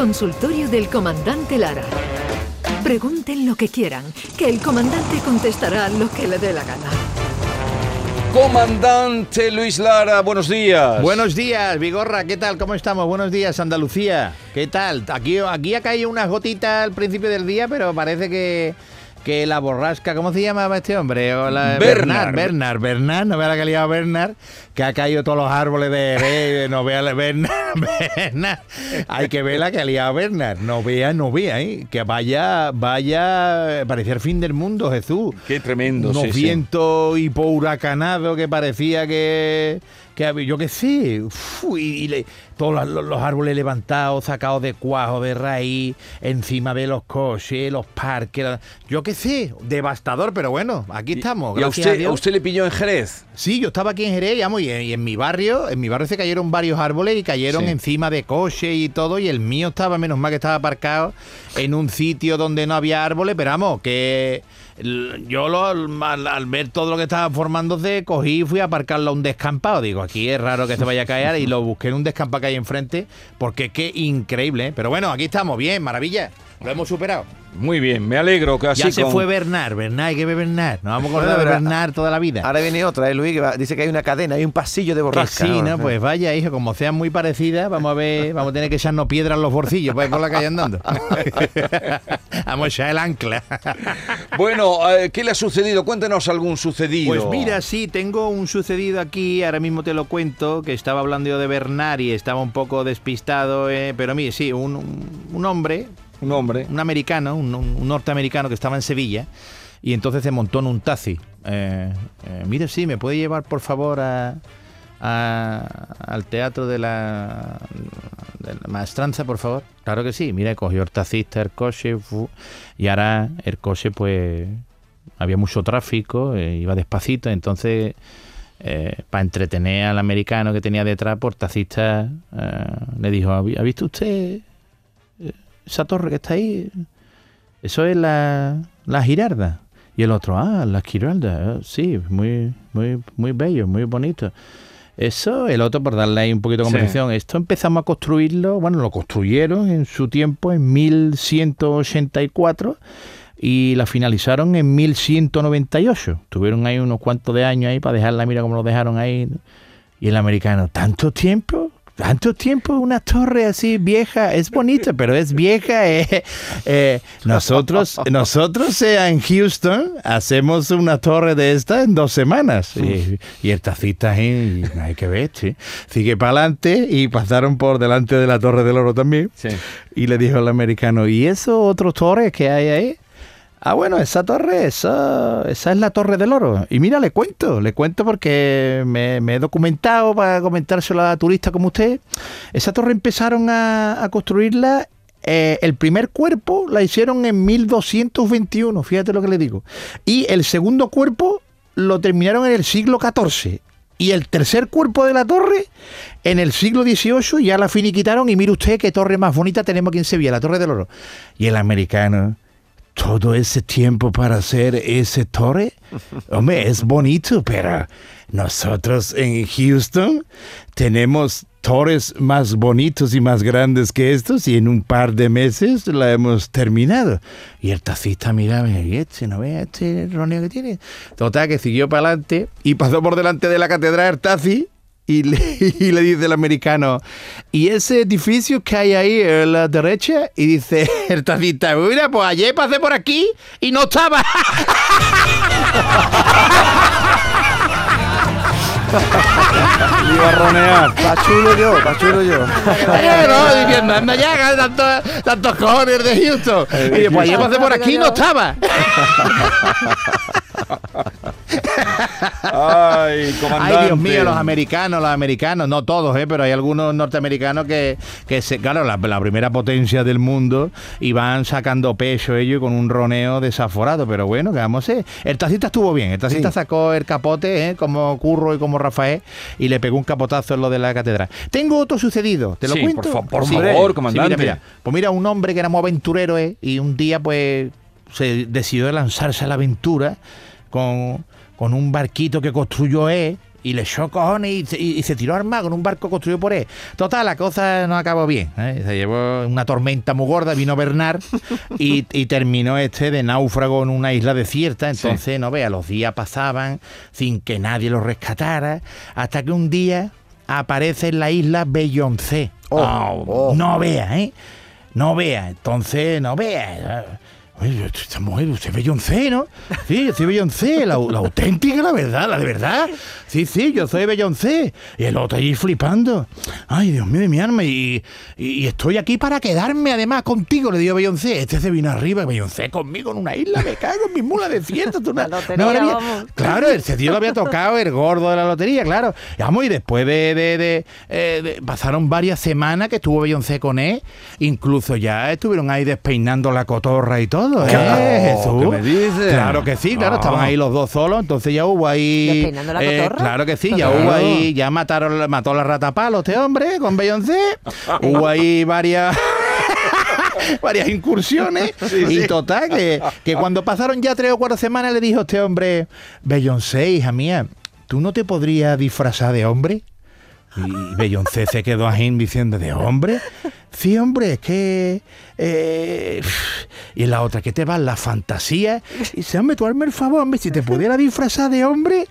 Consultorio del Comandante Lara. Pregunten lo que quieran, que el comandante contestará lo que le dé la gana. Comandante Luis Lara, buenos días. Buenos días, Vigorra, ¿qué tal? ¿Cómo estamos? Buenos días, Andalucía. ¿Qué tal? Aquí, aquí ha caído unas gotitas al principio del día, pero parece que, que la borrasca, ¿cómo se llamaba este hombre? O la- Bernard. Bernard, Bernard, no vea la que liado Bernard, que ha caído todos los árboles de, no vea la- Bernard, Bernard. Hay que ver la que ha liado Bernard. No vea, no vea, ¿eh? Que vaya, vaya, parecía el fin del mundo, Jesús. Qué tremendo, Unos sí, sí. vientos hipohuracanados que parecía que, que yo qué sé, y, y le- todos los, los árboles levantados, sacados de cuajo, de raíz, encima de los coches, los parques, la- yo qué sé, devastador, pero bueno, aquí estamos. ¿Y a usted, a usted le pilló en Jerez? Sí, yo estaba aquí en Jerez, y, en, y en mi barrio, en mi barrio se cayeron varios árboles y cayeron Sí. encima de coches y todo, y el mío estaba, menos mal que estaba aparcado en un sitio donde no había árboles, pero vamos, que yo lo- al, ver todo lo que estaba formándose, cogí y fui a aparcarlo a un descampado. Digo, aquí es raro que se vaya a caer y lo busqué en un descampado que hay enfrente, porque qué increíble, ¿eh? Pero bueno, aquí estamos, bien, maravilla, lo hemos superado. Muy bien, me alegro que así ya se con- fue Bernard, Bernard, hay que ver Bernard, nos vamos a acordar de Bernard toda la vida. Ahora viene otra, ¿eh, Luis? Que va- dice que hay una cadena, hay un pasillo de borrasca. Sí, ¿no? Pues vaya, hijo, como sean muy parecidas, vamos a ver, vamos a tener que echarnos piedras en los bolsillos para ir por la calle andando. vamos a echar el ancla. Bueno, eh, ¿qué le ha sucedido? Cuéntenos algún sucedido. Pues mira, sí, tengo un sucedido aquí, ahora mismo te lo cuento, que estaba hablando yo de Bernard y estaba un poco despistado, eh, pero mire, sí, un- un hombre, Un hombre. un americano, un, norteamericano que estaba en Sevilla y entonces se montó en un taxi. Eh, eh, mire, sí, ¿me puede llevar por favor a, a- al teatro de la, maestranza, por favor? Claro que sí. Mira, cogió el taxista el coche y ahora el coche pues había mucho tráfico, eh, iba despacito, entonces... para entretener al americano que tenía detrás, por taxista eh, le dijo, ¿ha vi- ha visto usted esa torre que está ahí, eso es la, la Girarda. Y el otro, ah, la Girarda, eh, sí, muy, muy, muy bello, muy bonito. Eso, el otro, por darle ahí un poquito de Sí. conversación, esto empezamos a construirlo, bueno, lo construyeron en su tiempo, en 1184, y la finalizaron en 1198. Tuvieron ahí unos cuantos de años ahí para dejarla, mira cómo lo dejaron ahí. Y el americano, ¿tanto tiempo? ¿Tanto tiempo? Una torre así vieja, es bonita, pero es vieja. eh. Eh, nosotros, nosotros eh, en Houston hacemos una torre de esta en dos semanas. Y, y el tacita ahí, y hay que ver, sí. Sigue para adelante y pasaron por delante de la Torre del Oro también. Sí. Y le dijo el americano, ¿y esos otros torres que hay ahí? Ah, bueno, esa torre, esa, esa es la Torre del Oro. Y mira, le cuento, le cuento porque me, me he documentado para comentárselo a turistas como usted. Esa torre empezaron a, construirla, eh, el primer cuerpo la hicieron en 1221, fíjate lo que le digo. Y el segundo cuerpo lo terminaron en el siglo XIV. Y el tercer cuerpo de la torre, en el siglo XVIII, ya la finiquitaron. Y mire usted qué torre más bonita tenemos aquí en Sevilla, la Torre del Oro. Y el americano, todo ese tiempo para hacer ese torre, hombre, es bonito, pero nosotros en Houston tenemos torres más bonitos y más grandes que estos y en un par de meses la hemos terminado. Y el taxista miraba y este, no ve este roneo que tiene. Total, que siguió para adelante y pasó por delante de la catedral el taxi y le, y le dice el americano, ¿y ese edificio que hay ahí a la derecha? Y dice el taxista, mira, pues ayer pasé por aquí y no estaba. Le iba a ronear. Está chulo yo, está chulo yo. Eh, no, diciendo, anda ya, tantos, tantos cojones de Houston. Y dice, pues ayer pasé por aquí y no estaba. Ay, comandante. Ay, Dios mío, los americanos, los americanos, no todos, ¿eh? pero hay algunos norteamericanos que, que se, claro, la, la primera potencia del mundo y van sacando pecho ellos con un roneo desaforado, pero bueno, ¿qué vamos a hacer? El taxista estuvo bien, el taxista Sí. sacó el capote, ¿eh? como Curro y como Rafael, y le pegó un capotazo en lo de la catedral. Tengo otro sucedido, ¿te lo Sí, cuento? por fa- por Sí. favor, comandante. mira, mira. Pues mira, un hombre que era muy aventurero, ¿eh? y un día pues se decidió lanzarse a la aventura con, con un barquito que construyó él y le echó cojones y, se- y- y se tiró al mar con un barco construido por él. Total, la cosa no acabó bien. ¿eh? Se llevó una tormenta muy gorda, vino Bernard y, y terminó este de náufrago en una isla desierta. Entonces, no vea, los días pasaban sin que nadie lo rescatara, hasta que un día aparece en la isla Beyoncé. Oh, oh. No vea, ¿eh? No vea, entonces no vea. Oye, esta mujer, usted es Beyoncé, ¿no? Sí, yo soy Beyoncé, la, la auténtica, la verdad, la de verdad. Sí, sí, yo soy Beyoncé. Y el otro allí flipando. Ay, Dios mío de mi alma. Y, y- y estoy aquí para quedarme además contigo, le digo Beyoncé. Este se vino arriba, Beyoncé conmigo en una isla, me cago en mi mula desierta. tú una- La lotería, una maravilla. vamos. Claro, ese tío lo había tocado el gordo de la lotería, claro. Y Vamos, y después de, de- de, eh, de- pasaron varias semanas que estuvo Beyoncé con él, incluso ya estuvieron ahí despeinando la cotorra y todo, ¿eh, ¿Qué? Jesús? ¿Qué me dices? Claro que sí, claro, estaban ahí los dos solos, entonces ya hubo ahí... eh, ¿Despeinando la cotorra? claro que sí, ya Claro. hubo ahí, ya mataron, mató la rata palo este hombre con Beyoncé, hubo ahí varias... varias incursiones y total que, que cuando pasaron ya tres o cuatro semanas le dijo este hombre Beyoncé hija mía ¿tú no te podrías disfrazar de hombre? y Beyoncé se quedó ahí diciendo de hombre sí hombre es que eh, y la otra que te va la fantasía. Y dice hombre tú hazme el favor hombre si te pudiera disfrazar de hombre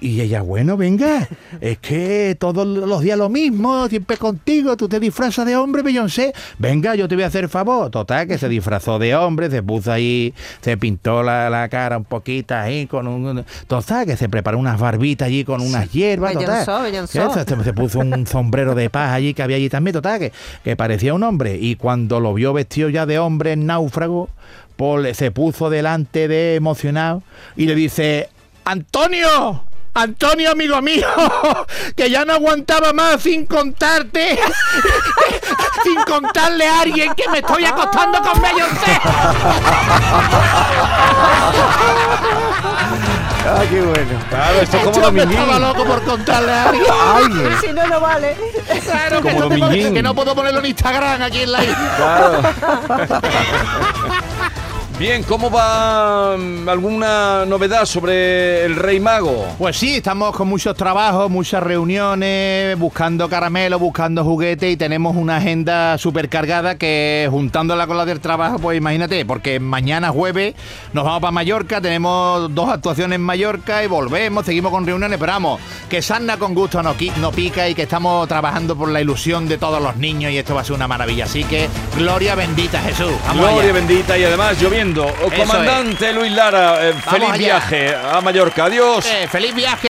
y ella, bueno, venga, es que todos los días lo mismo, siempre contigo, tú te disfrazas de hombre, Beyoncé, venga, yo te voy a hacer favor. Total, que se disfrazó de hombre, se puso ahí, se pintó la, la cara un poquito ahí con un... Total, que se preparó unas barbitas allí con unas hierbas, total. Bellonzó, bellonzó. Que Se, se puso un sombrero de paz allí que había allí también, total, que, que parecía un hombre. Y cuando lo vio vestido ya de hombre, náufrago, pues se puso delante de emocionado y le dice, Antonio, Antonio, amigo mío, que ya no aguantaba más sin contarte, sin contarle a alguien que me estoy acostando con Beyoncé. Ah, qué bueno. Claro, esto es como hombre estaba Dominguín. loco por contarle a alguien. Alguien. Si no, no vale. Claro, que Como Dominguín. que no puedo ponerlo en Instagram aquí en la isla. Claro. Bien, ¿cómo va mm, alguna novedad sobre el Rey Mago? Pues sí, estamos con muchos trabajos, muchas reuniones, buscando caramelos, buscando juguetes y tenemos una agenda súper cargada que juntándola con la del trabajo, pues imagínate, porque mañana jueves nos vamos para Mallorca, tenemos dos actuaciones en Mallorca y volvemos, seguimos con reuniones, pero vamos, que Sanna con gusto no, no pica y que estamos trabajando por la ilusión de todos los niños y esto va a ser una maravilla. Así que, gloria bendita Jesús. Vamos Gloria allá. bendita y además lloviendo. Eso Comandante Luis Lara, eh, feliz allá. viaje a Mallorca. Adiós. Eh, feliz viaje.